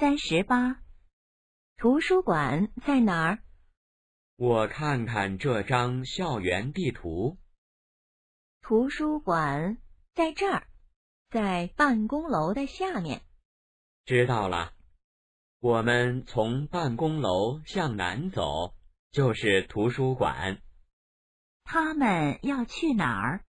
三十八。图书馆在哪儿？我看看这张校园地图。图书馆在这儿在办公楼的下面。知道了。我们从办公楼向南走就是图书馆。他们要去哪儿？